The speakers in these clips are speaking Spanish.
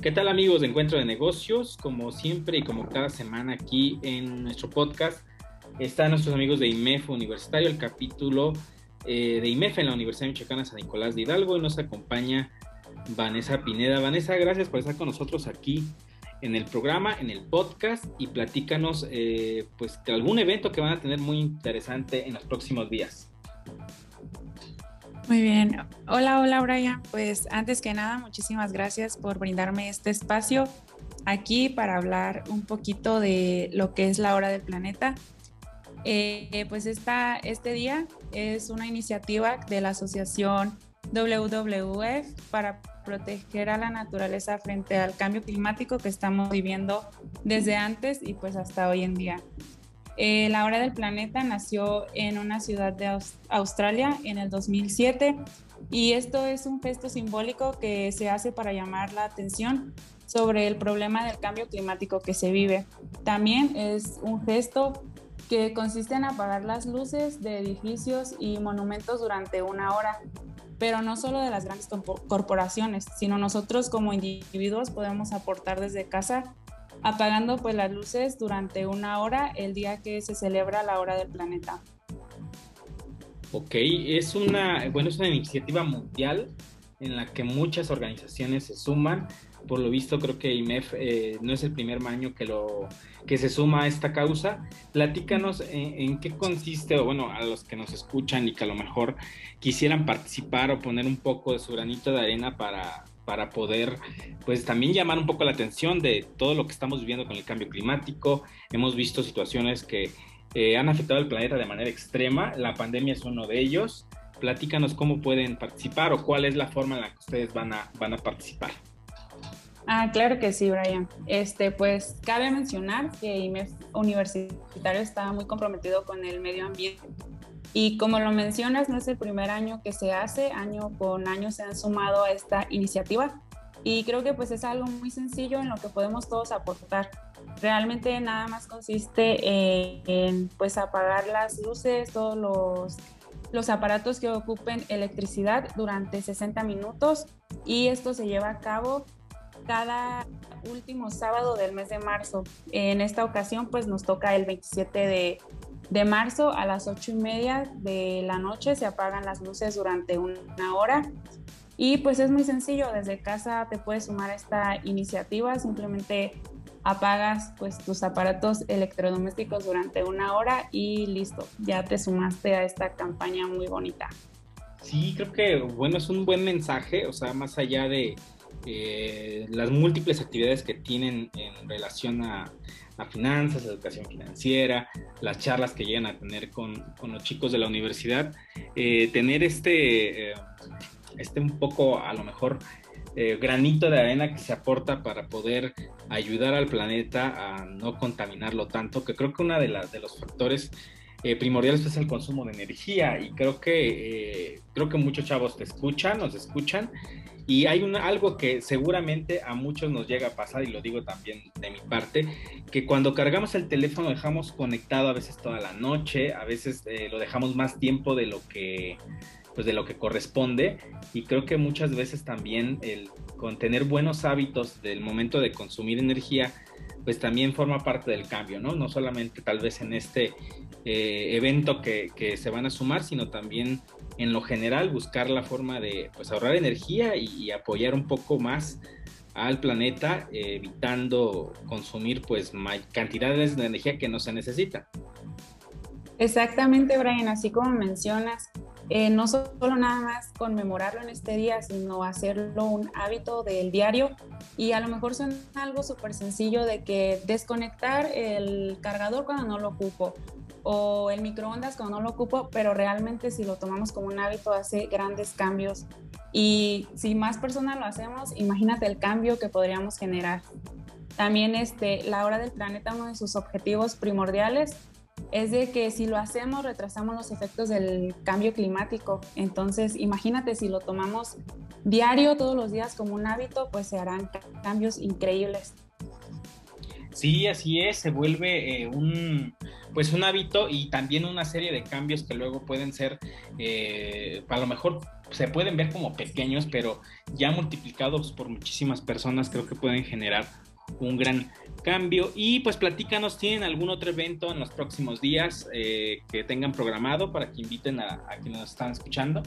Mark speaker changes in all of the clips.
Speaker 1: ¿Qué tal amigos de Encuentro de Negocios? Como siempre y como cada semana aquí en nuestro podcast están nuestros amigos de IMEF Universitario, el capítulo eh, de IMEF en la Universidad Michoacana San Nicolás de Hidalgo y nos acompaña Vanessa Pineda. Vanessa, gracias por estar con nosotros aquí en el programa, en el podcast y platícanos eh, pues algún evento que van a tener muy interesante en los próximos días.
Speaker 2: Muy bien. Hola, hola Brian. Pues antes que nada, muchísimas gracias por brindarme este espacio aquí para hablar un poquito de lo que es la hora del planeta. Eh, pues esta, este día es una iniciativa de la asociación WWF para proteger a la naturaleza frente al cambio climático que estamos viviendo desde antes y pues hasta hoy en día. Eh, la Hora del Planeta nació en una ciudad de Australia en el 2007 y esto es un gesto simbólico que se hace para llamar la atención sobre el problema del cambio climático que se vive. También es un gesto que consiste en apagar las luces de edificios y monumentos durante una hora, pero no solo de las grandes corporaciones, sino nosotros como individuos podemos aportar desde casa apagando pues las luces durante una hora el día que se celebra la hora del planeta.
Speaker 1: Ok, es una, bueno, es una iniciativa mundial en la que muchas organizaciones se suman. Por lo visto, creo que IMEF eh, no es el primer año que, lo, que se suma a esta causa. Platícanos en, qué consiste, o bueno, a los que nos escuchan y que a lo mejor quisieran participar o poner un poco de su granito de arena para, para poder pues también llamar un poco la atención de todo lo que estamos viviendo con el cambio climático. Hemos visto situaciones que eh, han afectado al planeta de manera extrema. La pandemia es uno de ellos. Platícanos cómo pueden participar o cuál es la forma en la que ustedes van a, van a participar.
Speaker 2: Ah, claro que sí, Brian. Este, pues cabe mencionar que IMEF Universitario está muy comprometido con el medio ambiente y como lo mencionas, no es el primer año que se hace, año con año se han sumado a esta iniciativa y creo que pues es algo muy sencillo en lo que podemos todos aportar. Realmente nada más consiste en, pues apagar las luces, todos los, los aparatos que ocupen electricidad durante 60 minutos y esto se lleva a cabo cada último sábado del mes de marzo. En esta ocasión pues nos toca el 27 de de marzo a las ocho y media de la noche se apagan las luces durante una hora. Y pues es muy sencillo, desde casa te puedes sumar a esta iniciativa, simplemente apagas pues tus aparatos electrodomésticos durante una hora y listo, ya te sumaste a esta campaña muy bonita.
Speaker 1: Sí, creo que bueno, es un buen mensaje, o sea, más allá de eh, las múltiples actividades que tienen en relación a, finanzas, educación financiera, las charlas que llegan a tener con, los chicos de la universidad, eh, tener este, eh, este un poco a lo mejor granito de arena que se aporta para poder ayudar al planeta a no contaminarlo tanto, que creo que uno de, de los factores primordiales es el consumo de energía. Y creo que, creo que muchos chavos te escuchan, nos escuchan y hay algo que seguramente a muchos nos llega a pasar, y lo digo también de mi parte, que cuando cargamos el teléfono dejamos conectado a veces toda la noche, a veces eh, lo dejamos más tiempo de lo que pues de lo que corresponde y creo que muchas veces también el con tener buenos hábitos del momento de consumir energía pues también forma parte del cambio, ¿no? No solamente tal vez en este eh, evento que, que, se van a sumar, sino también en lo general buscar la forma de pues, ahorrar energía y, apoyar un poco más al planeta, evitando consumir pues cantidades de energía que no se necesitan.
Speaker 2: Exactamente, Brian, así como mencionas, eh, no solo nada más conmemorarlo en este día, sino hacerlo un hábito del diario. Y a lo mejor suena algo súper sencillo de que desconectar el cargador cuando no lo ocupo o el microondas cuando no lo ocupo, pero realmente si lo tomamos como un hábito hace grandes cambios. Y si más personas lo hacemos, imagínate el cambio que podríamos generar. También este, la hora del planeta, uno de sus objetivos primordiales es de que si lo hacemos retrasamos los efectos del cambio climático. Entonces, imagínate si lo tomamos diario, todos los días como un hábito, pues se harán cambios increíbles.
Speaker 1: Sí, así es, se vuelve eh, un pues un hábito y también una serie de cambios que luego pueden ser, eh, a lo mejor se pueden ver como pequeños, pero ya multiplicados por muchísimas personas creo que pueden generar un gran cambio. Y pues platícanos, ¿tienen algún otro evento en los próximos días eh, que tengan programado para que inviten a, a quienes nos están escuchando?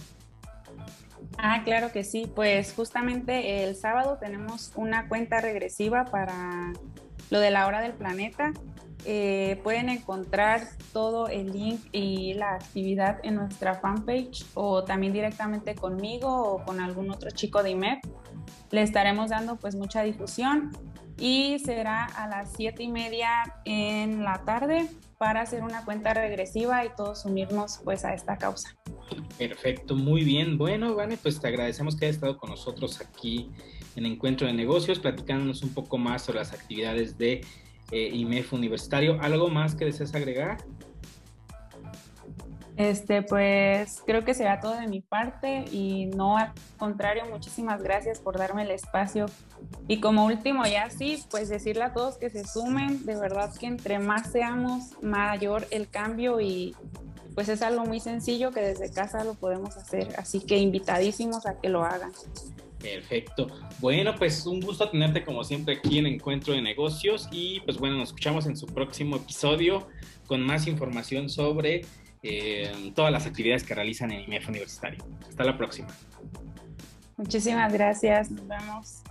Speaker 2: Ah, claro que sí. Pues justamente el sábado tenemos una cuenta regresiva para lo de la hora del planeta. Eh, pueden encontrar todo el link y la actividad en nuestra fanpage o también directamente conmigo o con algún otro chico de IMEP. Le estaremos dando pues mucha difusión y será a las siete y media en la tarde para hacer una cuenta regresiva y todos unirnos pues a esta causa.
Speaker 1: Perfecto, muy bien. Bueno, Vane, pues te agradecemos que hayas estado con nosotros aquí en Encuentro de Negocios, platicándonos un poco más sobre las actividades de eh, IMEF Universitario. ¿Algo más que deseas agregar?
Speaker 2: Este, pues creo que será todo de mi parte y no al contrario, muchísimas gracias por darme el espacio. Y como último, ya sí, pues decirle a todos que se sumen, de verdad que entre más seamos, mayor el cambio y pues es algo muy sencillo que desde casa lo podemos hacer, así que invitadísimos a que lo hagan.
Speaker 1: Perfecto. Bueno, pues un gusto tenerte como siempre aquí en Encuentro de Negocios y pues bueno, nos escuchamos en su próximo episodio con más información sobre eh, todas las actividades que realizan en IMEF Universitario. Hasta la próxima.
Speaker 2: Muchísimas gracias. Nos vemos.